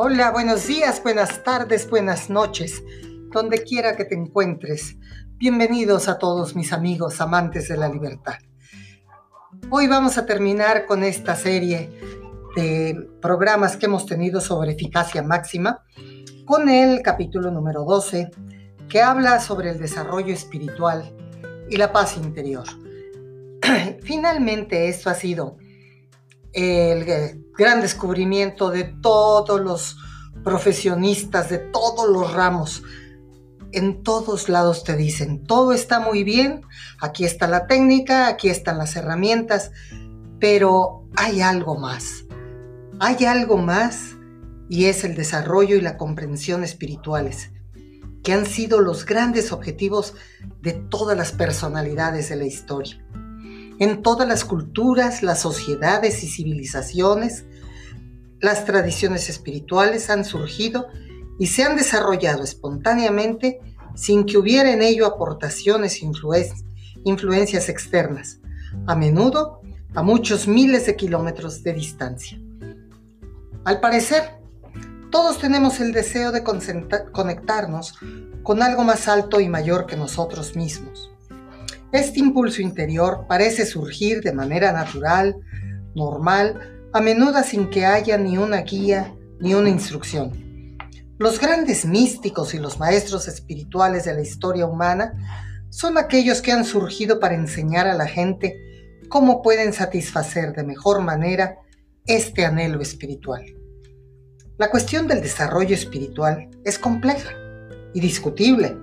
Hola, buenos días, buenas tardes, buenas noches, donde quiera que te encuentres. Bienvenidos a todos mis amigos amantes de la libertad. Hoy vamos a terminar con esta serie de programas que hemos tenido sobre eficacia máxima, con el capítulo número 12, que habla sobre el desarrollo espiritual y la paz interior. Finalmente, esto ha sido el gran descubrimiento de todos los profesionistas, de todos los ramos. En todos lados te dicen, todo está muy bien, aquí está la técnica, aquí están las herramientas, pero hay algo más. Hay algo más y es el desarrollo y la comprensión espirituales, que han sido los grandes objetivos de todas las personalidades de la historia. En todas las culturas, las sociedades y civilizaciones, las tradiciones espirituales han surgido y se han desarrollado espontáneamente sin que hubiera en ello aportaciones e influencias externas, a menudo a muchos miles de kilómetros de distancia. Al parecer, todos tenemos el deseo de conectarnos con algo más alto y mayor que nosotros mismos. Este impulso interior parece surgir de manera natural, normal, a menudo sin que haya ni una guía ni una instrucción. Los grandes místicos y los maestros espirituales de la historia humana son aquellos que han surgido para enseñar a la gente cómo pueden satisfacer de mejor manera este anhelo espiritual. La cuestión del desarrollo espiritual es compleja y discutible.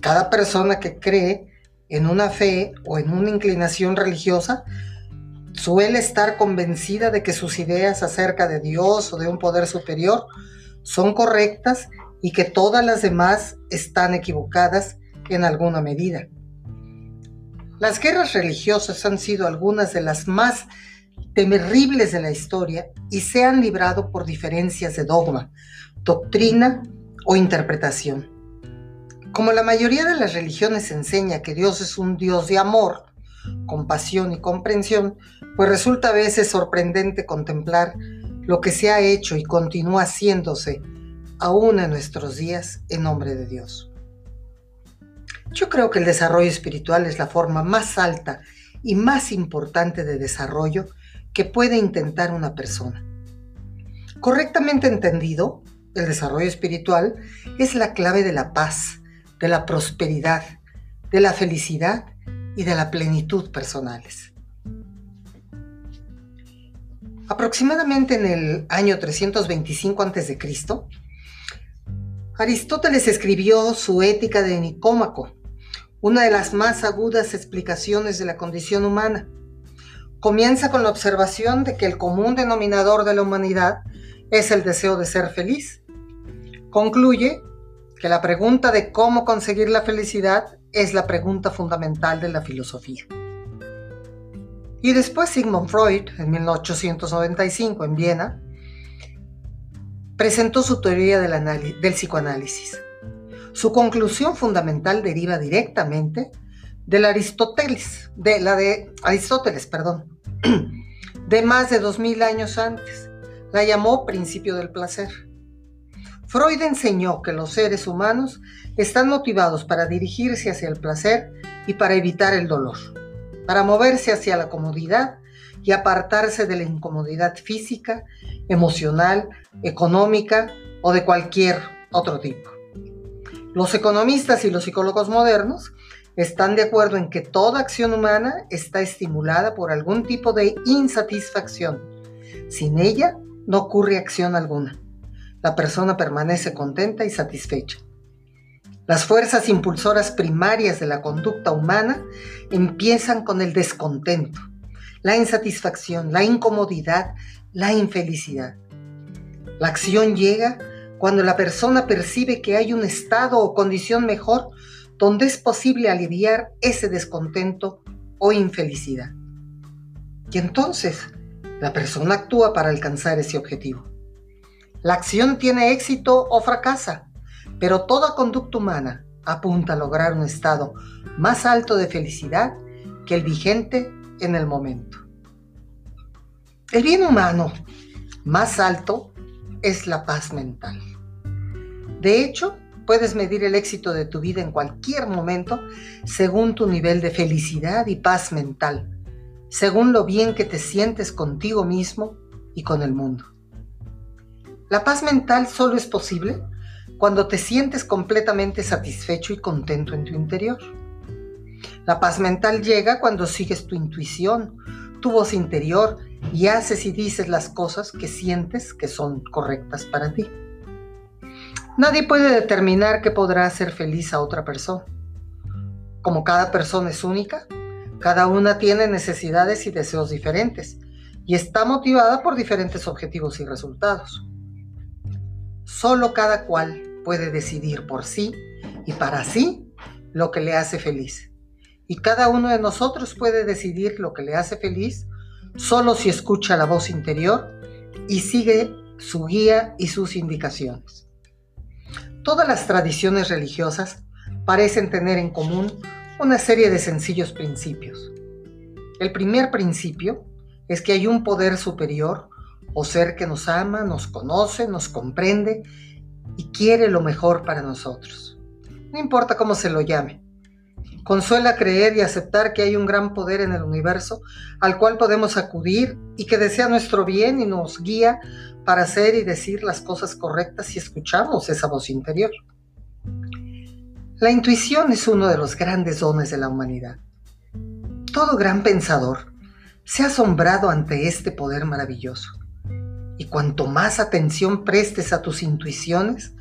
Cada persona que cree en una fe o en una inclinación religiosa, suele estar convencida de que sus ideas acerca de Dios o de un poder superior son correctas y que todas las demás están equivocadas en alguna medida. Las guerras religiosas han sido algunas de las más terribles de la historia y se han librado por diferencias de dogma, doctrina o interpretación. Como la mayoría de las religiones enseña que Dios es un Dios de amor, compasión y comprensión, pues resulta a veces sorprendente contemplar lo que se ha hecho y continúa haciéndose aún en nuestros días en nombre de Dios. Yo creo que el desarrollo espiritual es la forma más alta y más importante de desarrollo que puede intentar una persona. Correctamente entendido, el desarrollo espiritual es la clave de la paz, de la prosperidad, de la felicidad y de la plenitud personales. Aproximadamente en el año 325 a.C., Aristóteles escribió su Ética de Nicómaco, una de las más agudas explicaciones de la condición humana. Comienza con la observación de que el común denominador de la humanidad es el deseo de ser feliz. Concluye que la pregunta de cómo conseguir la felicidad es la pregunta fundamental de la filosofía. Y después Sigmund Freud, en 1895 en Viena, presentó su teoría del, psicoanálisis. Su conclusión fundamental deriva directamente de la Aristóteles, de la de Aristóteles, perdón, de más de 2000 años antes. La llamó principio del placer. Freud enseñó que los seres humanos están motivados para dirigirse hacia el placer y para evitar el dolor, para moverse hacia la comodidad y apartarse de la incomodidad física, emocional, económica o de cualquier otro tipo. Los economistas y los psicólogos modernos están de acuerdo en que toda acción humana está estimulada por algún tipo de insatisfacción. Sin ella no ocurre acción alguna la persona permanece contenta y satisfecha. Las fuerzas impulsoras primarias de la conducta humana empiezan con el descontento, la insatisfacción, la incomodidad, la infelicidad. La acción llega cuando la persona percibe que hay un estado o condición mejor donde es posible aliviar ese descontento o infelicidad. Y entonces la persona actúa para alcanzar ese objetivo. La acción tiene éxito o fracasa, pero toda conducta humana apunta a lograr un estado más alto de felicidad que el vigente en el momento. El bien humano más alto es la paz mental. De hecho, puedes medir el éxito de tu vida en cualquier momento según tu nivel de felicidad y paz mental, según lo bien que te sientes contigo mismo y con el mundo. La paz mental solo es posible cuando te sientes completamente satisfecho y contento en tu interior. La paz mental llega cuando sigues tu intuición, tu voz interior y haces y dices las cosas que sientes que son correctas para ti. Nadie puede determinar qué podrá hacer feliz a otra persona. Como cada persona es única, cada una tiene necesidades y deseos diferentes y está motivada por diferentes objetivos y resultados. Solo cada cual puede decidir por sí y para sí lo que le hace feliz. Y cada uno de nosotros puede decidir lo que le hace feliz solo si escucha la voz interior y sigue su guía y sus indicaciones. Todas las tradiciones religiosas parecen tener en común una serie de sencillos principios. El primer principio es que hay un poder superior o ser que nos ama, nos conoce, nos comprende y quiere lo mejor para nosotros. No importa cómo se lo llame. Consuela creer y aceptar que hay un gran poder en el universo al cual podemos acudir y que desea nuestro bien y nos guía para hacer y decir las cosas correctas si escuchamos esa voz interior. La intuición es uno de los grandes dones de la humanidad. Todo gran pensador se ha asombrado ante este poder maravilloso. Y cuanto más atención prestes a tus intuiciones,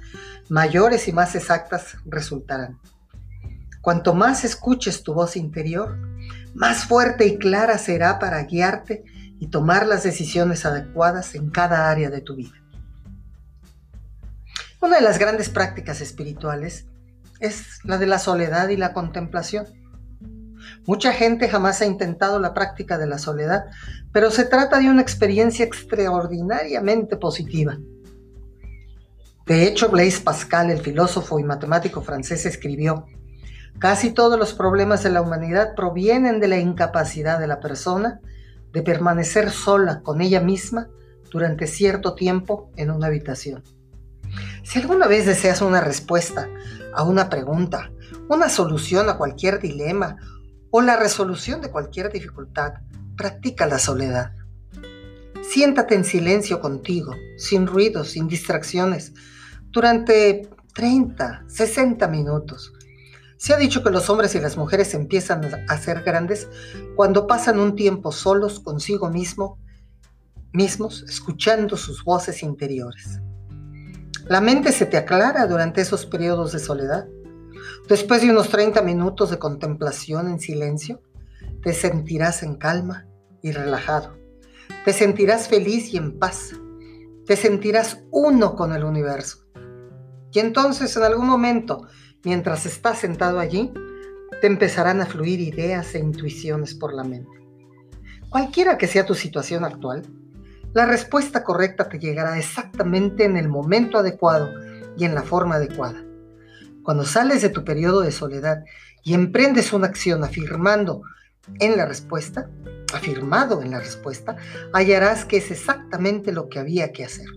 mayores y más exactas resultarán. Cuanto más escuches tu voz interior, más fuerte y clara será para guiarte y tomar las decisiones adecuadas en cada área de tu vida. Una de las grandes prácticas espirituales es la de la soledad y la contemplación. Mucha gente jamás ha intentado la práctica de la soledad, pero se trata de una experiencia extraordinariamente positiva. De hecho, Blaise Pascal, el filósofo y matemático francés, escribió, Casi todos los problemas de la humanidad provienen de la incapacidad de la persona de permanecer sola con ella misma durante cierto tiempo en una habitación. Si alguna vez deseas una respuesta a una pregunta, una solución a cualquier dilema o la resolución de cualquier dificultad, practica la soledad. Siéntate en silencio contigo, sin ruidos, sin distracciones, durante 30, 60 minutos. Se ha dicho que los hombres y las mujeres empiezan a ser grandes cuando pasan un tiempo solos consigo mismo, mismos, escuchando sus voces interiores. La mente se te aclara durante esos periodos de soledad Después de unos 30 minutos de contemplación en silencio, te sentirás en calma y relajado. Te sentirás feliz y en paz. Te sentirás uno con el universo. Y entonces en algún momento, mientras estás sentado allí, te empezarán a fluir ideas e intuiciones por la mente. Cualquiera que sea tu situación actual, la respuesta correcta te llegará exactamente en el momento adecuado y en la forma adecuada. Cuando sales de tu periodo de soledad y emprendes una acción afirmando en la respuesta, afirmado en la respuesta, hallarás que es exactamente lo que había que hacer.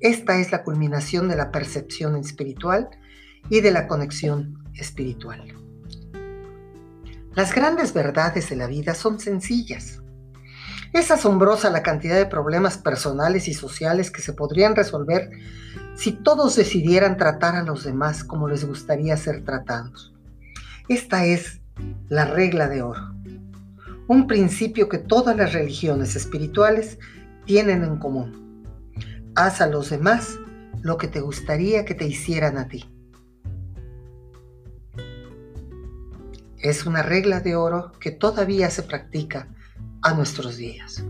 Esta es la culminación de la percepción espiritual y de la conexión espiritual. Las grandes verdades de la vida son sencillas. Es asombrosa la cantidad de problemas personales y sociales que se podrían resolver si todos decidieran tratar a los demás como les gustaría ser tratados. Esta es la regla de oro, un principio que todas las religiones espirituales tienen en común. Haz a los demás lo que te gustaría que te hicieran a ti. Es una regla de oro que todavía se practica a nuestros días.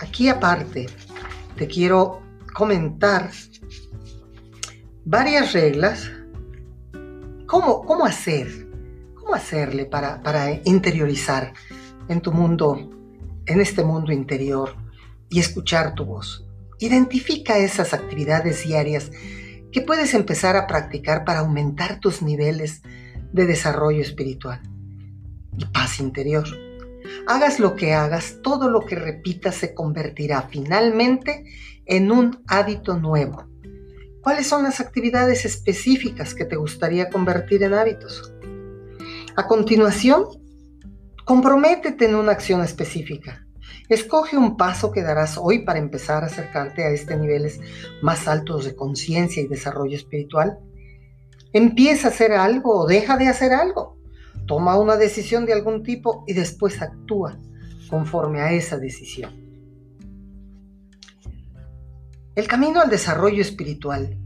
Aquí aparte te quiero comentar varias reglas. ¿Cómo, cómo hacer? ¿Cómo hacerle para, para interiorizar en tu mundo, en este mundo interior y escuchar tu voz? Identifica esas actividades diarias que puedes empezar a practicar para aumentar tus niveles de desarrollo espiritual y paz interior. Hagas lo que hagas, todo lo que repitas se convertirá finalmente en un hábito nuevo. ¿Cuáles son las actividades específicas que te gustaría convertir en hábitos? A continuación, comprométete en una acción específica. Escoge un paso que darás hoy para empezar a acercarte a este niveles más altos de conciencia y desarrollo espiritual. Empieza a hacer algo o deja de hacer algo. Toma una decisión de algún tipo y después actúa conforme a esa decisión. El camino al desarrollo espiritual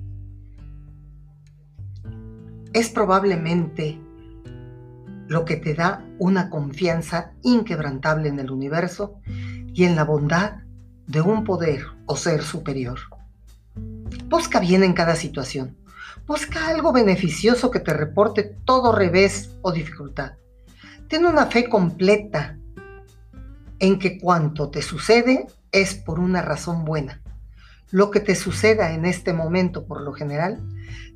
es probablemente lo que te da una confianza inquebrantable en el universo y en la bondad de un poder o ser superior. Busca bien en cada situación. Busca algo beneficioso que te reporte todo revés o dificultad. Ten una fe completa en que cuanto te sucede es por una razón buena. Lo que te suceda en este momento, por lo general,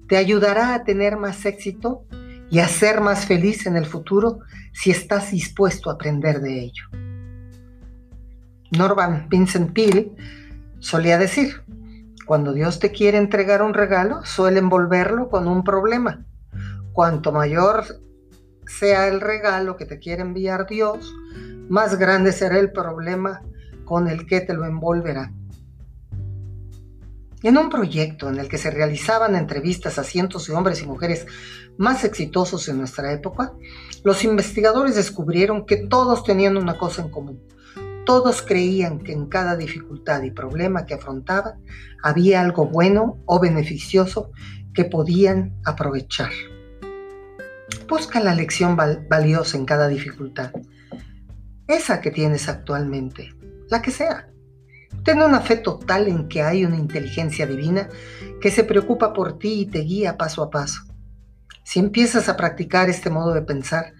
te ayudará a tener más éxito y a ser más feliz en el futuro si estás dispuesto a aprender de ello. Norman Vincent Peale solía decir, cuando Dios te quiere entregar un regalo, suele envolverlo con un problema. Cuanto mayor sea el regalo que te quiere enviar Dios, más grande será el problema con el que te lo envolverá. En un proyecto en el que se realizaban entrevistas a cientos de hombres y mujeres más exitosos en nuestra época, los investigadores descubrieron que todos tenían una cosa en común. Todos creían que en cada dificultad y problema que afrontaban había algo bueno o beneficioso que podían aprovechar. Busca la lección valiosa en cada dificultad, esa que tienes actualmente, la que sea. Ten una fe total en que hay una inteligencia divina que se preocupa por ti y te guía paso a paso. Si empiezas a practicar este modo de pensar,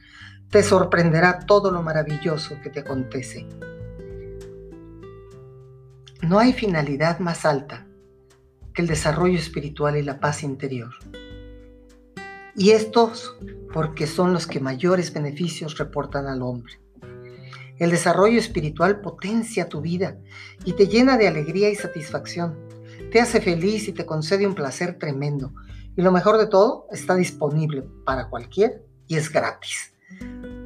te sorprenderá todo lo maravilloso que te acontece. No hay finalidad más alta que el desarrollo espiritual y la paz interior. Y estos porque son los que mayores beneficios reportan al hombre. El desarrollo espiritual potencia tu vida y te llena de alegría y satisfacción. Te hace feliz y te concede un placer tremendo. Y lo mejor de todo, está disponible para cualquier y es gratis.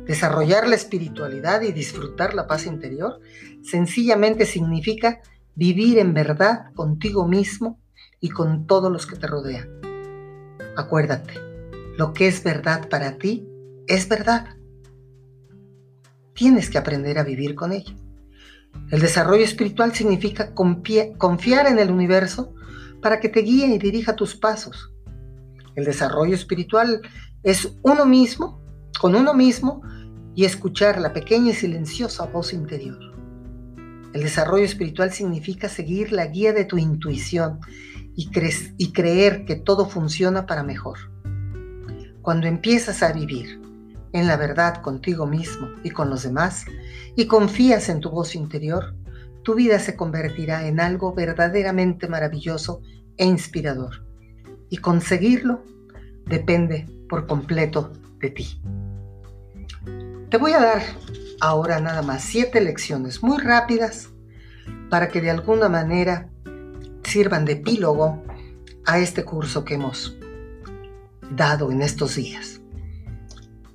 Desarrollar la espiritualidad y disfrutar la paz interior sencillamente significa vivir en verdad contigo mismo y con todos los que te rodean. Acuérdate, lo que es verdad para ti es verdad tienes que aprender a vivir con ella. El desarrollo espiritual significa confiar en el universo para que te guíe y dirija tus pasos. El desarrollo espiritual es uno mismo, con uno mismo, y escuchar la pequeña y silenciosa voz interior. El desarrollo espiritual significa seguir la guía de tu intuición y, creer que todo funciona para mejor. Cuando empiezas a vivir en la verdad contigo mismo y con los demás, y confías en tu voz interior, tu vida se convertirá en algo verdaderamente maravilloso e inspirador. Y conseguirlo depende por completo de ti. Te voy a dar ahora nada más siete lecciones muy rápidas para que de alguna manera sirvan de epílogo a este curso que hemos dado en estos días.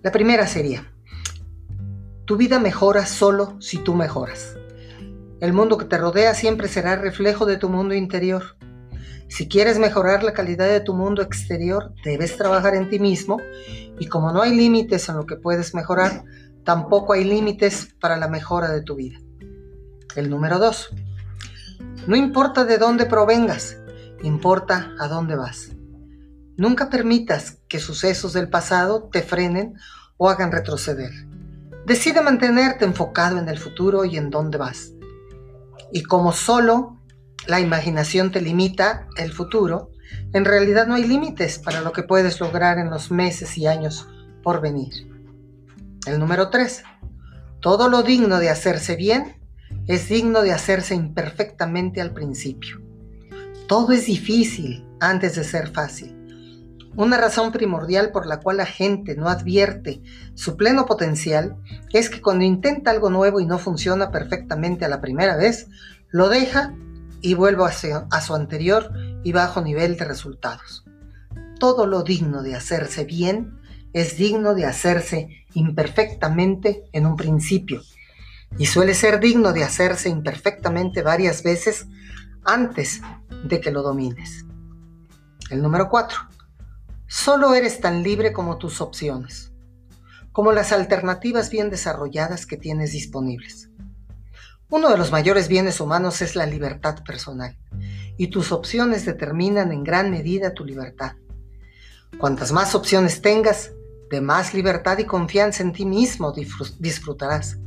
La primera sería, tu vida mejora solo si tú mejoras. El mundo que te rodea siempre será reflejo de tu mundo interior. Si quieres mejorar la calidad de tu mundo exterior, debes trabajar en ti mismo y como no hay límites en lo que puedes mejorar, tampoco hay límites para la mejora de tu vida. El número dos, no importa de dónde provengas, importa a dónde vas. Nunca permitas que sucesos del pasado te frenen o hagan retroceder. Decide mantenerte enfocado en el futuro y en dónde vas. Y como solo la imaginación te limita el futuro, en realidad no hay límites para lo que puedes lograr en los meses y años por venir. El número 3. Todo lo digno de hacerse bien es digno de hacerse imperfectamente al principio. Todo es difícil antes de ser fácil. Una razón primordial por la cual la gente no advierte su pleno potencial es que cuando intenta algo nuevo y no funciona perfectamente a la primera vez, lo deja y vuelve a su anterior y bajo nivel de resultados. Todo lo digno de hacerse bien es digno de hacerse imperfectamente en un principio y suele ser digno de hacerse imperfectamente varias veces antes de que lo domines. El número 4. Solo eres tan libre como tus opciones, como las alternativas bien desarrolladas que tienes disponibles. Uno de los mayores bienes humanos es la libertad personal, y tus opciones determinan en gran medida tu libertad. Cuantas más opciones tengas, de más libertad y confianza en ti mismo disfrutarás.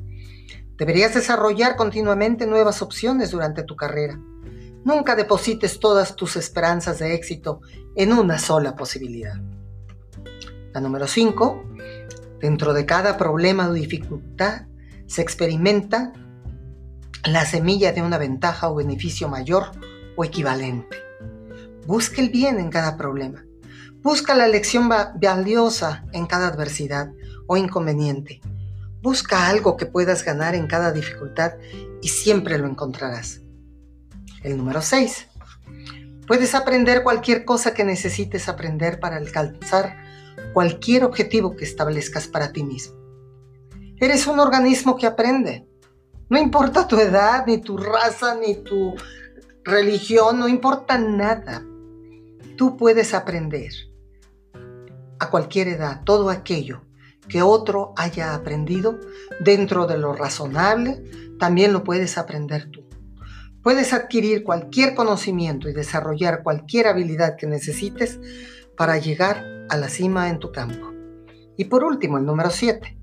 Deberías desarrollar continuamente nuevas opciones durante tu carrera. Nunca deposites todas tus esperanzas de éxito en una sola posibilidad. La número 5. Dentro de cada problema o dificultad se experimenta la semilla de una ventaja o beneficio mayor o equivalente. Busca el bien en cada problema. Busca la lección valiosa en cada adversidad o inconveniente. Busca algo que puedas ganar en cada dificultad y siempre lo encontrarás. El número 6. Puedes aprender cualquier cosa que necesites aprender para alcanzar cualquier objetivo que establezcas para ti mismo. Eres un organismo que aprende. No importa tu edad, ni tu raza, ni tu religión, no importa nada. Tú puedes aprender a cualquier edad todo aquello que otro haya aprendido dentro de lo razonable, también lo puedes aprender tú. Puedes adquirir cualquier conocimiento y desarrollar cualquier habilidad que necesites para llegar a la cima en tu campo. Y por último, el número 7.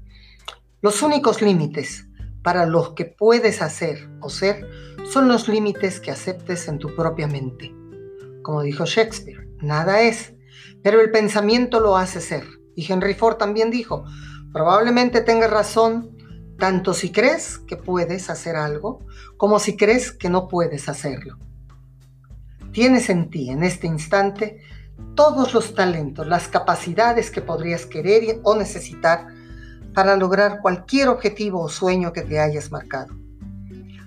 Los únicos límites para los que puedes hacer o ser son los límites que aceptes en tu propia mente. Como dijo Shakespeare, nada es, pero el pensamiento lo hace ser. Y Henry Ford también dijo, probablemente tengas razón tanto si crees que puedes hacer algo como si crees que no puedes hacerlo. Tienes en ti en este instante todos los talentos, las capacidades que podrías querer o necesitar para lograr cualquier objetivo o sueño que te hayas marcado.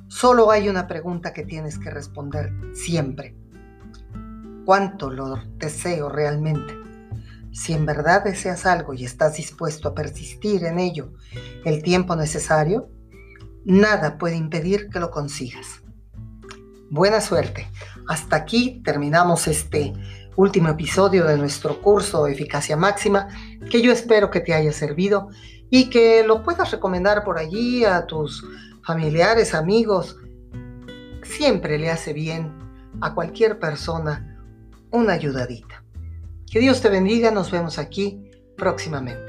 Solo hay una pregunta que tienes que responder siempre. ¿Cuánto lo deseo realmente? Si en verdad deseas algo y estás dispuesto a persistir en ello el tiempo necesario, nada puede impedir que lo consigas. Buena suerte. Hasta aquí terminamos este último episodio de nuestro curso Eficacia Máxima, que yo espero que te haya servido y que lo puedas recomendar por allí a tus familiares, amigos. Siempre le hace bien a cualquier persona una ayudadita. Que Dios te bendiga, nos vemos aquí próximamente.